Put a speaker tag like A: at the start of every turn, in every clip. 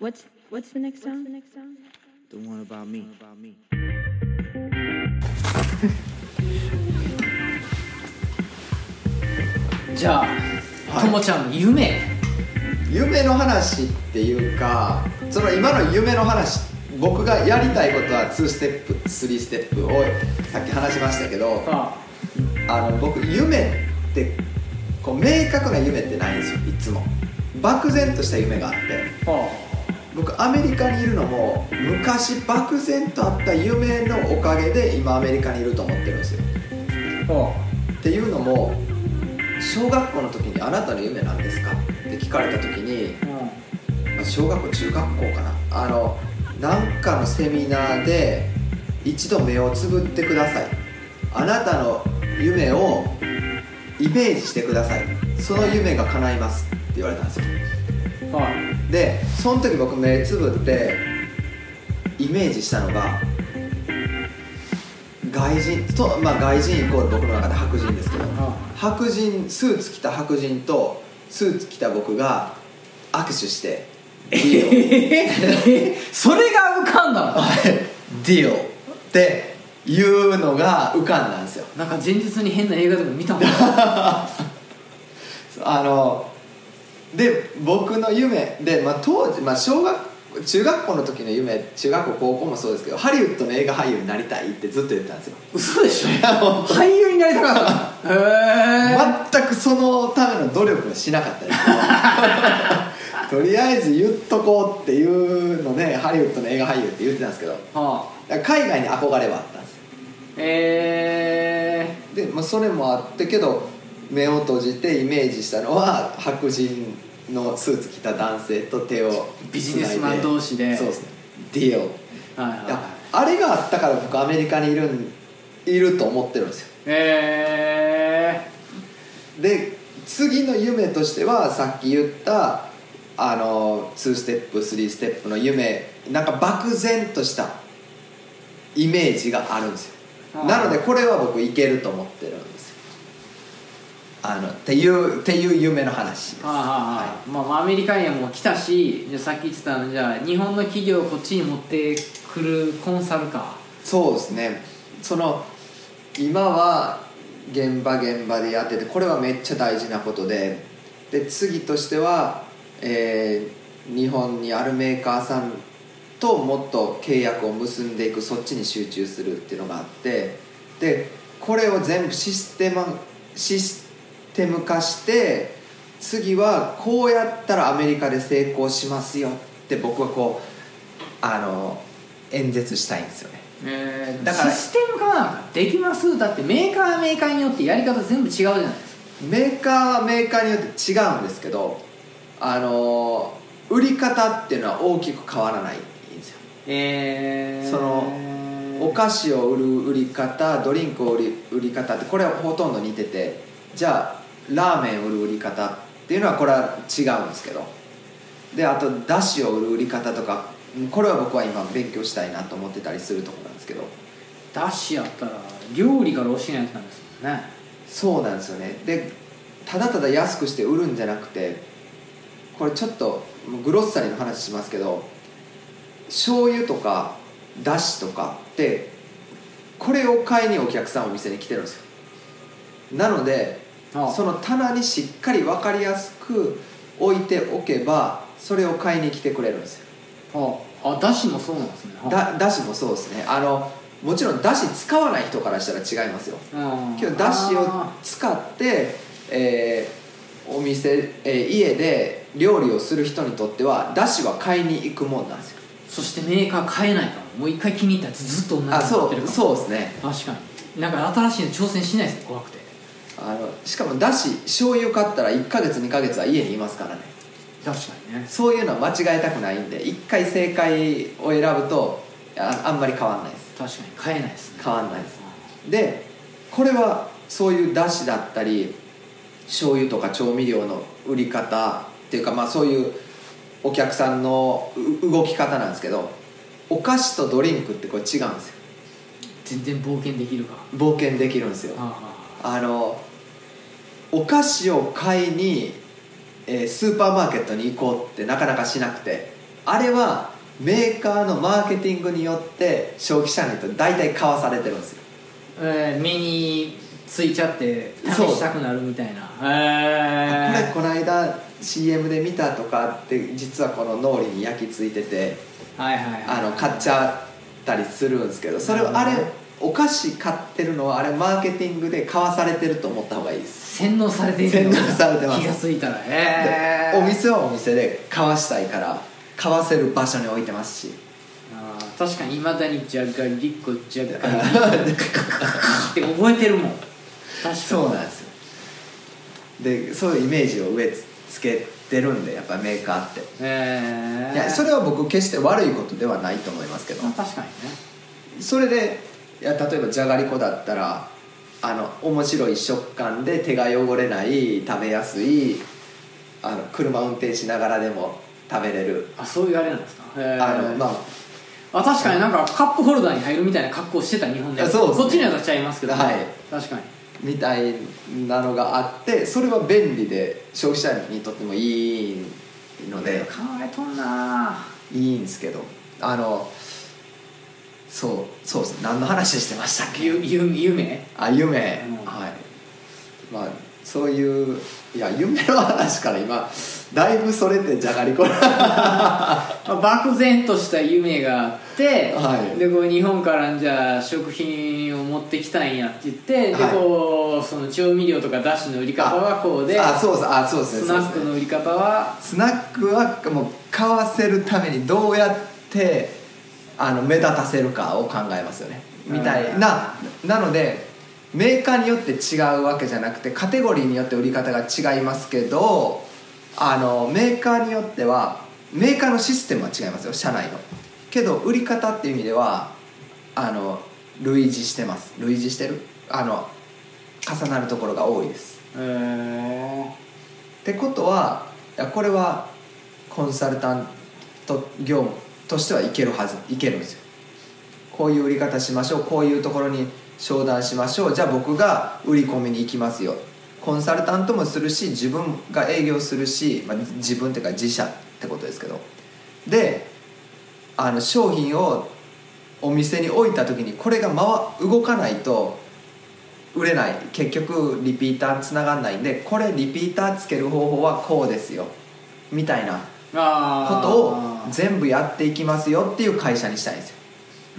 A: What's what's the next song?
B: The one about me.
C: じゃあとも、ちゃんの夢。
D: 夢の話っていうかその今の夢の話僕がやりたいことは2ステップ3ステップをさっき話しましたけど
C: あ
D: あ。の僕夢ってこう明確な夢ってないんですよいつも。漠然とした夢があって。
C: あ
D: 僕アメリカにいるのも昔漠然とあった夢のおかげで今アメリカにいると思ってるんですよ。
C: あ
D: っていうのも小学校の時に「あなたの夢なんですか?」って聞かれた時にまあ小学校中学校かな。あのなんかのセミナーで一度目をつぶってください。あなたの夢をイメージしてください。その夢が叶います。って言われたんですよ。
C: あ
D: でその時僕目つぶってイメージしたのが外人と、まあ、外人イコール僕の中で白人ですけど
C: あ
D: 白人スーツ着た白人とスーツ着た僕が握手してディオ。
C: それが浮かんだの？
D: ディオ。っていうのが浮かんだんですよ。
C: なんか前日に変な映画でも見たもん。
D: あので僕の夢で、まあ、当時、まあ、小学中学校の時の夢中学校高校もそうですけどハリウッドの映画俳優になりたいってずっと言ってたんですよ。
C: 嘘でしょ？俳優になりたかったへえ
D: 全くそのための努力をしなかったです。とりあえず言っとこうっていうのでハリウッドの映画俳優って言ってたんですけど
C: はあ。
D: 海外に憧れはあったんですよ。
C: え
D: で、まあ、それもあってけど目を閉じてイメージしたのは白人のスーツ着た男性と手を
C: ビジネスマン同士で。
D: そうですね。ディオ
C: ー、はい。はい
D: あれがあったから僕アメリカにいるんいると思ってるんですよ。
C: え
D: で次の夢としてはさっき言ったあの2ステップ3ステップの夢なんか漠然としたイメージがあるんですよ。なのでこれは僕いけると思ってるんですよあのっていうっていう夢の話です。
C: ー、はあはあはあまあまあアメリカにはもう来たしじゃあさっき言ってたのじゃあ日本の企業をこっちに持ってくるコンサルか。
D: そうですね。その今は現場現場でやっててこれはめっちゃ大事なことでで次としては、えー日本にあるメーカーさんともっと契約を結んでいくそっちに集中するっていうのがあってでこれを全部システマシステム化して次はこうやったらアメリカで成功しますよって僕はこうあの演説したいんですよね。
C: えー、
D: だから
C: システム化なんかできます。だってメーカーはメーカーによってやり方全部違うじゃないですか。
D: メーカーはメーカーによって違うんですけどあの売り方っていうのは大きく変わらないんですよ。
C: えー、
D: そのお菓子を売る売り方ドリンクを売り売り方ってこれはほとんど似ててじゃあラーメンを売る売り方っていうのはこれは違うんですけど。であとだしを売る売り方とかこれは僕は今勉強したいなと思ってたりするところなんですけど。
C: ダッシュやったら料理から教えないとなんですもんね。
D: そうなんですよね。でただただ安くして売るんじゃなくてこれちょっとグロッサリーの話しますけど醤油とかだしとかってこれを買いにお客さんお店に来てるんですよ。なのでその棚にしっかり分かりやすく置いておけばそれを買いに来てくれるんですよ。
C: ああ。ダッシュもそうなんですね。
D: だだしもそうですね。あのもちろんだし使わない人からしたら違いますよ。
C: うん
D: けどだしを
C: あ
D: 使って、えーお店、えー家で料理をする人にとってはだしは買いに行くもんなんですよ。
C: ーそしてメーカー変えないからもう一回気に入ったやつずっと同じの
D: あそう
C: 使ってるから。
D: そうですね。
C: 確かに。なんか新しいの挑戦しないですね怖くて
D: あのしかもだし醤油買ったら1ヶ月2ヶ月は家にいますからね。
C: 確かにね。
D: そういうのは間違えたくないんで1回正解を選ぶとああんまり変わんないです。
C: 確かに変えないですね。
D: 変わんないです。でこれはそういうだしだったり醤油とか調味料の売り方っていうかまあそういうお客さんのう動き方なんですけどお菓子とドリンクってこれ違うんですよ。
C: 全然冒険できるか。
D: 冒険できるんですよ。
C: あ
D: のお菓子を買いに、えースーパーマーケットに行こうってなかなかしなくてあれはメーカーのマーケティングによって消費者にと大体買わされてるんですよ。
C: えー目についちゃって試
D: そう
C: したくなるみたいな。
D: これ
C: へ
D: この間 CM で見たとかって実はこの脳裏に焼き付いてて
C: えはいはいはい。
D: あの買っちゃったりするんですけどそれをあれお菓子買ってるのはあれマーケティングで買わされてると思った方がいいです。
C: 洗脳されている
D: 洗脳されてます。
C: 気がついたら。
D: で
C: へえ
D: お店はお店で買わしたいから買わせる場所に置いてますし。
C: 確かにいまだにじゃがりこじゃがりこって覚えてるもん。確かに
D: そうなんですよ。でそういうイメージを植えつけてるんでやっぱメーカーって。
C: へえ
D: いやそれは僕決して悪いことではないと思いますけど。
C: まあ確かにね。
D: それでいや例えばじゃがりこだったらあの面白い食感で手が汚れない食べやすいあの車運転しながらでも食べれる。
C: あそういうあれなんですか？
D: あのまあ
C: あ確かになんかカップホルダーに入るみたいな格好してた日本で。
D: あそうですね。
C: こっちには立ち会いますけど、
D: はい。
C: 確かに。
D: みたいなのがあってそれは便利で消費者にとってもいいので。
C: 考えとんない
D: いんですけど。あのそうそうです何の話してましたっけ？
C: ゆゆ夢？
D: あ夢、
C: うん。
D: はい。まあそういういや夢の話から今だいぶそれてじゃがりこ。
C: まあ漠然とした夢があって、
D: はい。
C: でこう日本からじゃあ食品を持ってきたんやって言って、
D: はい。
C: でこうその調味料とかだしの売り方はこうで
D: あそうそうあそうですね。
C: スナックの売り方は？
D: スナックはもう買わせるためにどうやってあの目立たせるかを考えますよね。みたいな。なのでメーカーによって違うわけじゃなくてカテゴリーによって売り方が違いますけどあのメーカーによってはメーカーのシステムは違いますよ。社内の。けど売り方っていう意味ではあの類似してます。類似してる？あの重なるところが多いです。
C: へ
D: ってことはいやこれはコンサルタント業務としてはいけるはずいけるんですよ。こういう売り方しましょうこういうところに商談しましょうじゃあ僕が売り込みに行きますよ。コンサルタントもするし自分が営業するし、まあ、自分っていうか自社ってことですけど。であの商品をお店に置いた時にこれが回動かないと売れない。結局リピーターつながんないんでこれリピーターつける方法はこうですよ。みたいなことを全部やっていきますよっていう会社にしたいんですよ。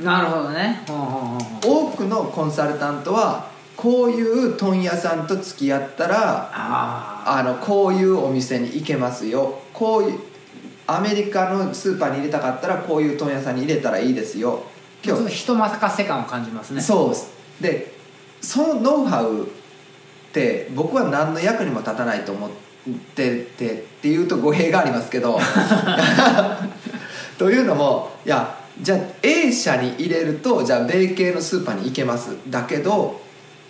C: なるほどね。
D: 多くのコンサルタントはこういう問屋さんと付き合ったら
C: あ
D: あのこういうお店に行けますよ。こういうアメリカのスーパーに入れたかったらこういう問屋さんに入れたらいいですよ。
C: あちょっと人任せ感を感じますね。
D: そうです。でそのノウハウって僕は何の役にも立たないと思っててっていうと語弊がありますけど というのもいやじゃあ A 社に入れるとじゃあ米系のスーパーに行けます。だけど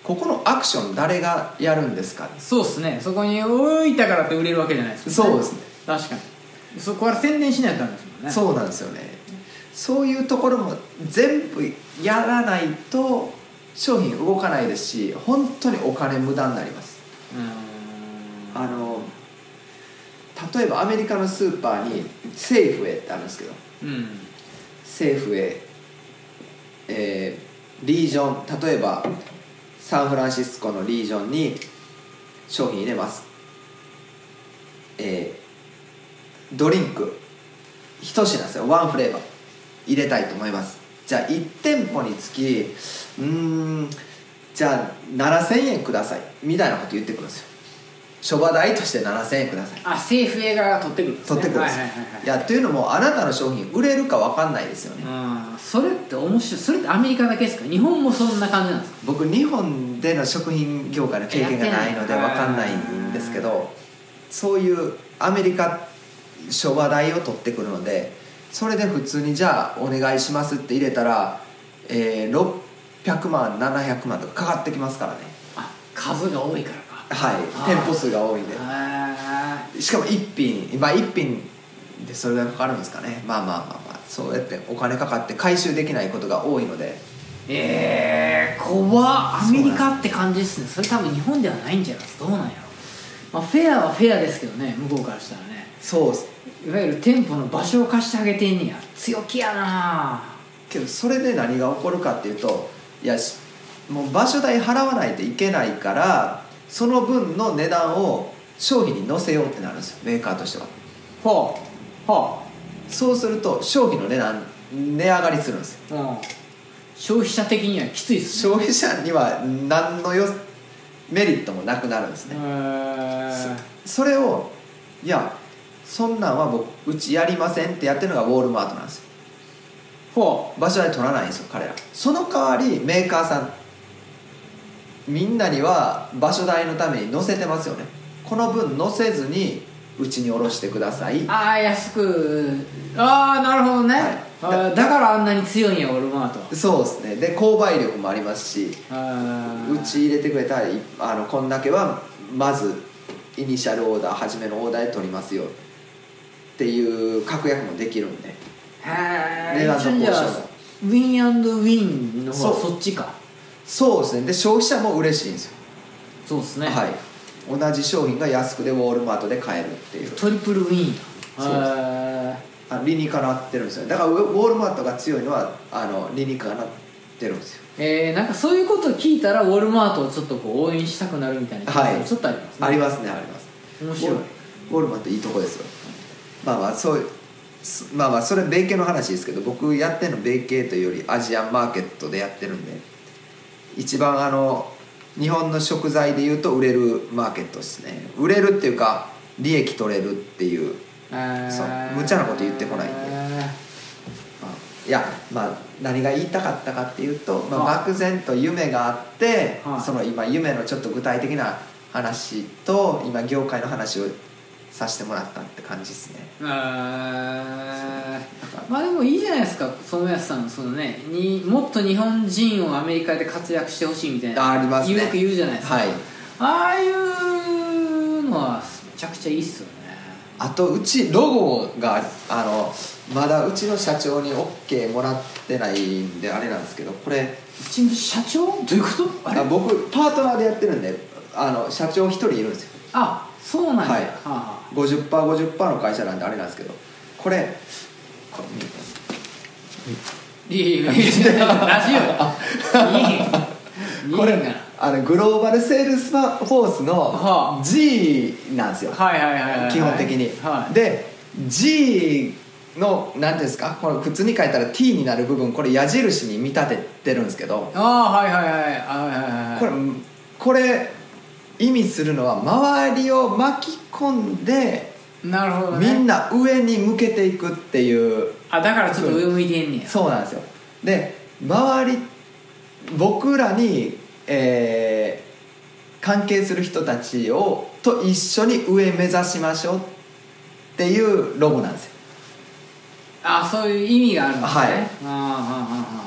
D: ここのアクション誰がやるんですか？
C: そうっすね。そこに置いたからって売れるわけじゃないですもん
D: そうですね。
C: 確かに。そこから宣伝しないとダメですもんね。
D: そうなんですよね。そういうところも全部やらないと商品動かないですし本当にお金無駄になります。あの例えばアメリカのスーパーにセーフウェイってあるんですけど
C: うん。
D: セーフウェイ、えーリージョン例えばサンフランシスコのリージョンに商品入れます。えードリンク。一品ですよ。ワンフレーバー。入れたいと思います。じゃあ1店舗につきうんじゃあ7000円ください。みたいなこと言ってくるんですよ。諸場代として7000円ください。
C: あ政府映画が取ってくるんですね。
D: 取ってくるんです。
C: いはいはいはい。
D: いやというのもあなたの商品売れるか分かんないですよね、
C: うんそれって面白い。それってアメリカだけですか？日本もそんな感じなんですか？
D: 僕日本での食品業界の経験がないので分かんないんですけどそういうアメリカ諸話代を取ってくるのでそれで普通にじゃあお願いしますって入れたら、えー600万700万とかかかってきますからね。
C: あ数が多いからか
D: はい。店舗数が多いんで。
C: へ
D: しかも1品まあ1品でそれがかかるんですかね。まあまあまあまあそうやってお金かかって回収できないことが多いので。
C: ええー、怖っ。アメリカって感じですね。それ多分日本ではないんじゃないですか。どうなんやろ。まあフェアはフェアですけどね。向こうからしたらね。
D: そうっす。
C: いわゆる店舗の場所を貸してあげてんねや。強気やな。
D: けどそれで何が起こるかっていうといやしもう場所代払わないといけないからその分の値段を商品に載せようってなるんですよメーカーとしては。
C: はあは
D: そうすると商品の値段値上がりするんですよ。
C: あ、うん、消費者的にはきついっすね。
D: 消費者には何のよメリットもなくなるんですね。それをいやそんなんは僕うちやりませんってやってるのがウォー。ルマートなんですよ
C: ほ
D: 場所代取らないんですよ彼らその代わりメーカーさんみんなには場所代のために載せてますよね。この分載せずにうちに下ろしてください。
C: ああ安く。ああなるほどね、
D: はい。
C: だからあんなに強いんやオルマートは
D: そうですね。で購買力もありますしうち入れてくれたらいあのこんだけはまずイニシャルオーダー初めのオーダーで取りますよ。っていう確約もできるんで。
C: へえウィンウィンの方
D: そ
C: っちか
D: そうですね。で消費者も嬉しいんですよ、
C: そうですね、
D: はい。同じ商品が安くでウォールマートで買えるっていう。
C: トリプルウィン
D: そうです。
C: へ
D: あ理にかなってるんですよだからウォールマートが強いのはあの理にかなってるんですよ。
C: ーえー、なんかそういうことを聞いたらウォルマートをちょっとこう応援したくなるみたいな気が
D: はい。
C: ちょっとありますね。
D: ありますねあります。
C: 面白い。
D: ウォウォールマートいいとこですよ。まあまあそういうすまあまあそれ米系の話ですけど僕やってるの米系というよりアジアンマーケットでやってるんで一番あの日本の食材でいうと売れるマーケットですね。売れるっていうか利益取れるっていう。そう。無茶なこと言ってこないんで。まあいやまあ何が言いたかったかっていうと、まあ、
C: はい。
D: 漠然と夢があって、
C: はい。
D: その今夢のちょっと具体的な話と今業界の話をさせてもらったって感じですね。
C: えー。まあでもいいじゃないですか染安さんそのねにもっと日本人をアメリカで活躍してほしいみたいな。
D: あありますね。
C: よく言うじゃないですか、
D: はい。
C: ああいうのはめちゃくちゃいいっすよね。
D: あとうちロゴがあのまだうちの社長に OK もらってないんであれなんですけどこれ
C: うちの社長？どういうこと？あ
D: 僕パートナーでやってるんであの社長一人いるんですよ
C: あそうなんや、
D: はい。
C: はあはあ。
D: 50%50% の会社なんであれなんですけどこれこれ
C: いやいやいやラジオ。い
D: これあのグローバルセールスフォース
C: はあ。
D: の G なんですよ、
C: はいはいはいはい
D: 基本的に、
C: はい。
D: で G の何ていうんですかこれ普通に書いたら T になる部分これ矢印に見立ててるんですけど。
C: ああはいはい。はいはいはいはい。
D: これこれ意味するのは周りを巻き込んで
C: なるほどね。
D: みんな上に向けていくっていう。
C: あだからちょっと上向いてんねや。
D: そうなんですよ。で周り僕らに、えー関係する人たちをと一緒に上目指しましょうっていうロゴなんですよ。
C: あそういう意味があるんですね。
D: はい。
C: あ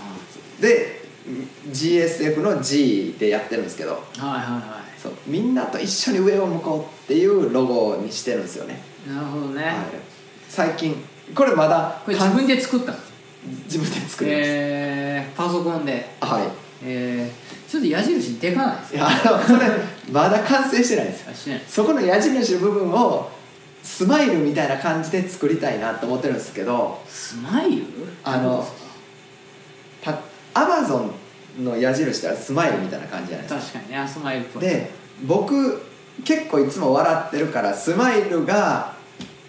D: で GSF の G でやってるんですけど。
C: あはいはいは
D: そうみんなと一緒に上を向こうっていうロゴにしてるんですよね、
C: いなるほどね、
D: はい、最近これまだ
C: これ自分で作った？の
D: 自分で作りました、
C: えー、パソコンで。
D: はい。
C: えー、ちょっと矢印でかないです
D: いやあのそれまだ完成してないんですそこの矢印の部分をスマイルみたいな感じで作りたいなと思ってるんですけど。
C: スマイル？
D: あのたアマゾンの矢印ってスマイルみたいな感じじゃないですか。
C: 確かにねあスマイルっぽい。
D: で僕結構いつも笑ってるからスマイルが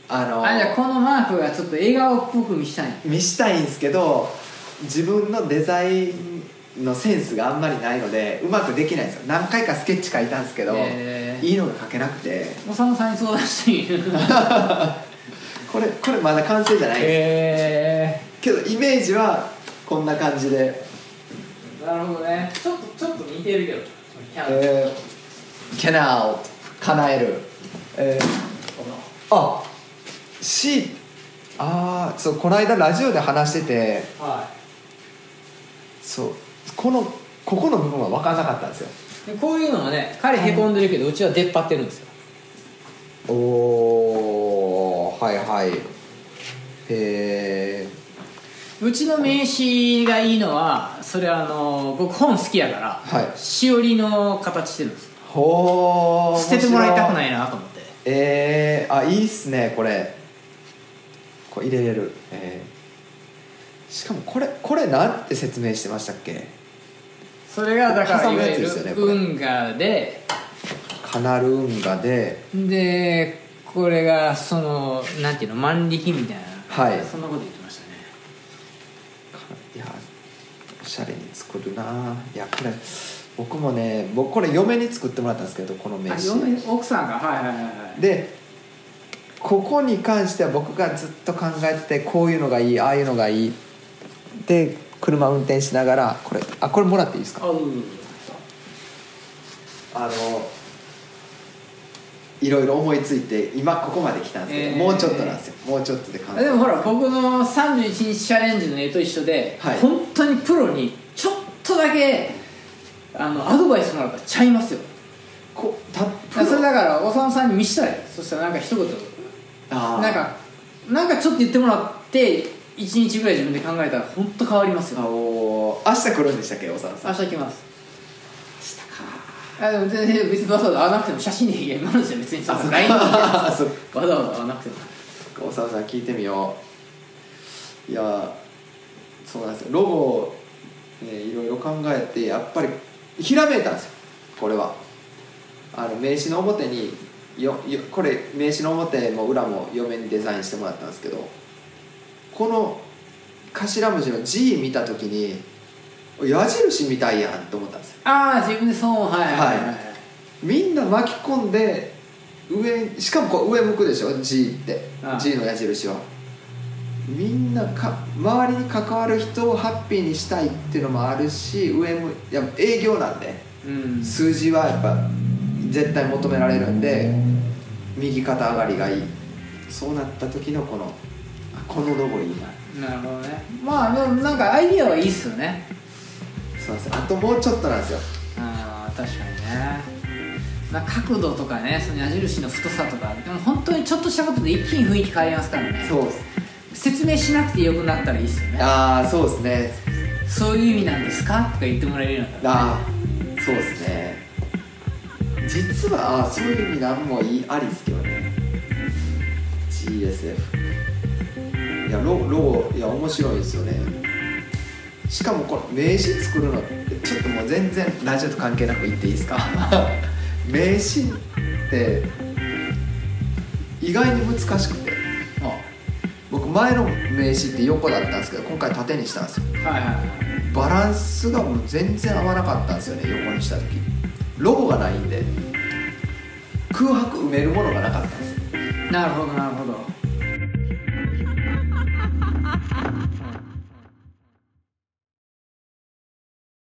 D: あの
C: あじゃあこのマークがちょっと笑顔っぽく見したい。
D: 見したいんですけど自分のデザインのセンスがあんまりないのでうまくできないんですよ。何回かスケッチ書いたんですけど、
C: へー。
D: いいのが書けなくて。
C: おさむさんに相談し。ていい
D: これこれまだ完成じゃないです、
C: へ
D: けどイメージはこんな感じで
C: えなるほどね。ちょっとちょっと似てるけど。キャラ
D: えー、キャナル叶える。えー、あ C ああそうこの間ラジオで話してて。
C: は
D: そう。このここの部分は分からなかったんですよ。
C: こういうのもね彼へこんでるけどうちは出っ張ってるんですよ。
D: おーはいはい。え
C: うちの名刺がいいのはそれはあの僕本好きやから、
D: はい。
C: しおりの形してるんです。
D: ー、ほー
C: 捨ててもらいたく
D: い
C: ないなと思って。
D: えー、あいいっすねこれ。こう入れれる、えー。しかもこれこれなんて説明してましたっけ？
C: それがだからいわゆる運河で。
D: カナル運河で。
C: でこれがそのなんていうの万力みたいな。
D: はい。
C: そんなこと言ってましたね
D: いやおしゃれに作るな。いやこれ僕もね僕これ嫁に作ってもらったんですけどこの名
C: あ
D: 刺
C: 嫁奥さんが？はいはいはいはい。
D: でここに関しては僕がずっと考えててこういうのがいいああいうのがいい。で車運転しながらこれあこれもらっていいですか？
C: あ
D: のいろいろ思いついて今ここまで来たんですけど、
C: えー。
D: もうちょっとなんですよ。もうちょっとで完
C: あでもほら僕の31日チャレンジの絵と一緒で、
D: はい。
C: 本当にプロにちょっとだけあのアドバイスもらったらちゃいますよ。
D: こたっぷ
C: それだからおさむさんに見したらい。いそしたらなんか一言。
D: あー。
C: なんかなんかちょっと言ってもらって1日ぐらい自分で考えたら本当変わります
D: あ
C: よ。
D: おー。明日来るんでしたっけ大沢さん。
C: 明日来ますあでも全然別にわざわざ会わなくても写真で言えますよ別にその LINE に
D: あ そう
C: わざわざ会わなくても。
D: 大沢さん聞いてみよう。いやそうなんですよ。ロゴを、ね、いろいろ考えてやっぱりひらめいたんですよ。これは。あの名刺の表によよこれ名刺の表も裏も嫁にデザインしてもらったんですけどこの頭文字の G 見た時に矢印みたいやんと思ったんですよ。
C: ああ自分でそうはい。はい。はい、はい
D: みんな巻き込んで上しかもこう上向くでしょ？G って。
C: ああ
D: G の矢印はみんなか周りに関わる人をハッピーにしたいっていうのもあるし上向いや営業なんで。
C: うん。
D: 数字はやっぱ絶対求められるんで右肩上がりがいい。そうなった時のこのあこのロゴいいな。
C: なるほどね。まあでもなんかアイディアはいいっすよね
D: あともうちょっとなんですよ。
C: ああ確かにね。まあ角度とかねその矢印の太さとか。でも本当にちょっとしたことで一気に雰囲気変わりますからね。
D: そうっす。
C: 説明しなくてよくなったらいいっすよね。
D: ああそうですね。
C: そういう意味なんですか？とか言ってもらえるようになったら、ね、
D: ああそうですね。実はそういう意味なんもいいありですけどね。GSF いやロロゴいや面白いですよねしかもこの名刺作るのってちょっともう全然ラジオと関係なく言っていいですか？名刺って意外に難しくて。
C: あ
D: 僕前の名刺って横だったんですけど今回縦にしたんですよ。
C: はいはいはい。
D: バランスがもう全然合わなかったんですよね横にした時。ロゴがないんで空白埋めるものがなかったんですよ。
C: なるほどなるほど